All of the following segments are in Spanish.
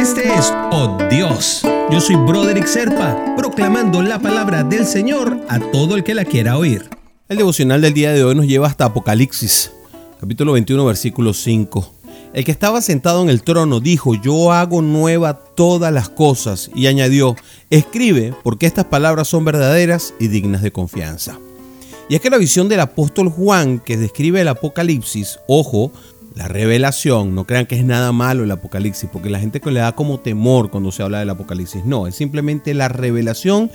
Este es Oh Dios. Yo soy Broderick Serpa, proclamando la palabra del Señor a todo el que la quiera oír. El devocional del día de hoy nos lleva hasta Apocalipsis, capítulo 21, versículo 5. El que estaba sentado en el trono dijo, yo hago nueva todas las cosas, y añadió, escribe, porque estas palabras son verdaderas y dignas de confianza. Y es que la visión del apóstol Juan que describe el Apocalipsis, ojo, la revelación, no crean que es nada malo el Apocalipsis, porque la gente le da como temor cuando se habla del Apocalipsis, no, es simplemente la revelación,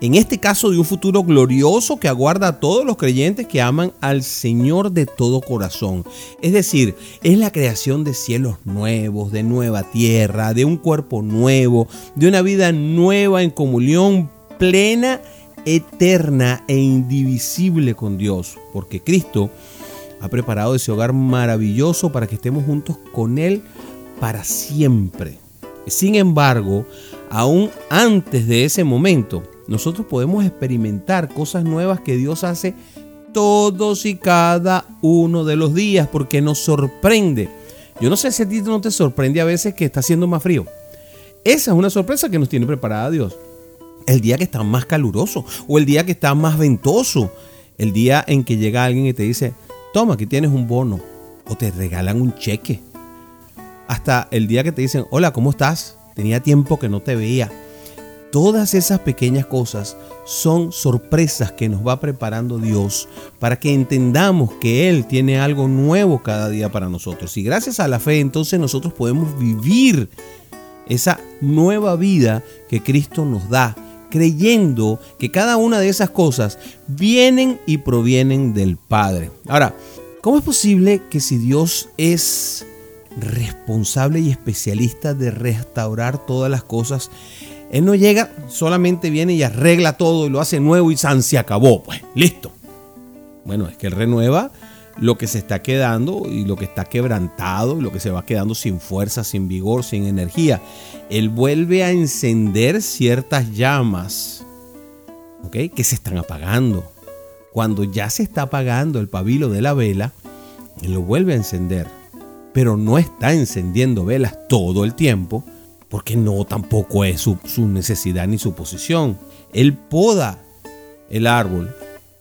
en este caso de un futuro glorioso que aguarda a todos los creyentes que aman al Señor de todo corazón. Es decir, es la creación de cielos nuevos, de nueva tierra, de un cuerpo nuevo, de una vida nueva en comunión plena eterna e indivisible con Dios, porque Cristo ha preparado ese hogar maravilloso para que estemos juntos con Él para siempre. Sin embargo, aún antes de ese momento, nosotros podemos experimentar cosas nuevas que Dios hace todos y cada uno de los días porque nos sorprende. Yo no sé si a ti no te sorprende a veces que está haciendo más frío. Esa es una sorpresa que nos tiene preparada Dios el día que está más caluroso o el día que está más ventoso, el día en que llega alguien y te dice, toma, aquí tienes un bono o te regalan un cheque. Hasta el día que te dicen, hola, ¿cómo estás? Tenía tiempo que no te veía. Todas esas pequeñas cosas son sorpresas que nos va preparando Dios para que entendamos que Él tiene algo nuevo cada día para nosotros. Y gracias a la fe entonces nosotros podemos vivir esa nueva vida que Cristo nos da creyendo que cada una de esas cosas vienen y provienen del Padre. Ahora, ¿cómo es posible que si Dios es responsable y especialista de restaurar todas las cosas, Él no llega, solamente viene y arregla todo y lo hace nuevo y san se acabó, pues listo. Bueno, es que Él renueva lo que se está quedando y lo que está quebrantado lo que se va quedando sin fuerza, sin vigor, sin energía. Él vuelve a encender ciertas llamas que se están apagando. Cuando ya se está apagando el pabilo de la vela, Él lo vuelve a encender. Pero no está encendiendo velas todo el tiempo, porque no tampoco es su, su necesidad ni su posición. Él poda el árbol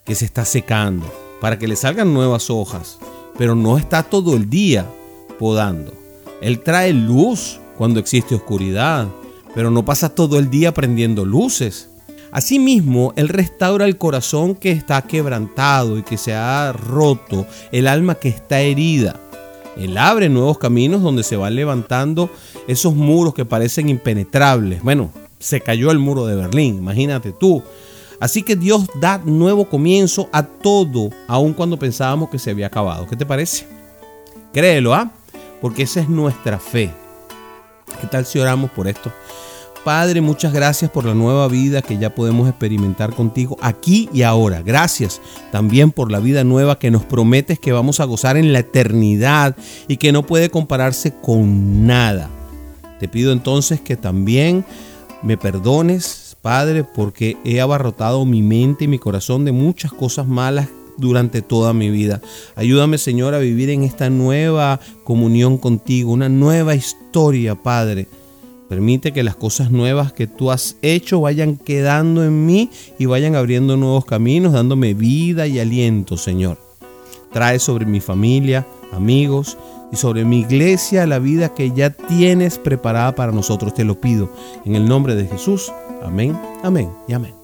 que se está secando para que le salgan nuevas hojas, pero no está todo el día podando. Él trae luz cuando existe oscuridad, pero no pasa todo el día prendiendo luces. Asimismo, Él restaura el corazón que está quebrantado y que se ha roto, el alma que está herida. Él abre nuevos caminos donde se van levantando esos muros que parecen impenetrables. Bueno, se cayó el muro de Berlín, imagínate tú. Así que Dios da nuevo comienzo a todo, aun cuando pensábamos que se había acabado. ¿Qué te parece? Créelo, ¿ah? Porque esa es nuestra fe. ¿Qué tal si oramos por esto? Padre, muchas gracias por la nueva vida que ya podemos experimentar contigo aquí y ahora. Gracias también por la vida nueva que nos prometes que vamos a gozar en la eternidad y que no puede compararse con nada. Te pido entonces que también me perdones Padre, porque he abarrotado mi mente y mi corazón de muchas cosas malas durante toda mi vida. Ayúdame, Señor, a vivir en esta nueva comunión contigo, una nueva historia, Padre. Permite que las cosas nuevas que tú has hecho vayan quedando en mí y vayan abriendo nuevos caminos, dándome vida y aliento, Señor. Trae sobre mi familia, amigos y sobre mi iglesia la vida que ya tienes preparada para nosotros. Te lo pido en el nombre de Jesús. Amén, amén y amén.